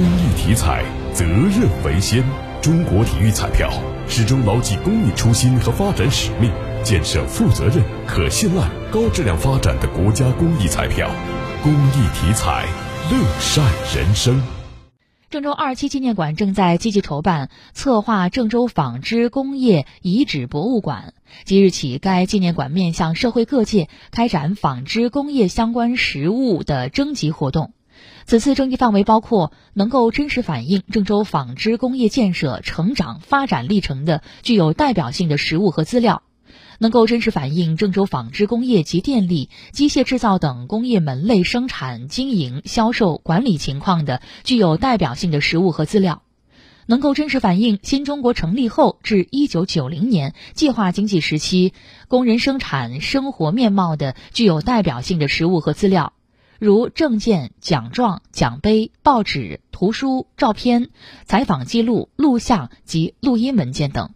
公益体彩，责任为先。中国体育彩票始终牢记公益初心和发展使命，建设负责任、可信赖、高质量发展的国家公益彩票。公益体彩，乐善人生。郑州二七纪念馆正在积极筹办策划郑州纺织工业遗址博物馆。即日起，该纪念馆面向社会各界开展纺织工业相关实物的征集活动。此次征集范围包括能够真实反映郑州纺织工业建设成长发展历程的具有代表性的实物和资料。能够真实反映郑州纺织工业及电力、机械制造等工业门类生产经营、销售管理情况的具有代表性的实物和资料；能够真实反映新中国成立后至一九九零年计划经济时期工人生产生活面貌的具有代表性的实物和资料，如证件、奖状、奖杯、报纸、图书、照片、采访记录、录像及录音文件等。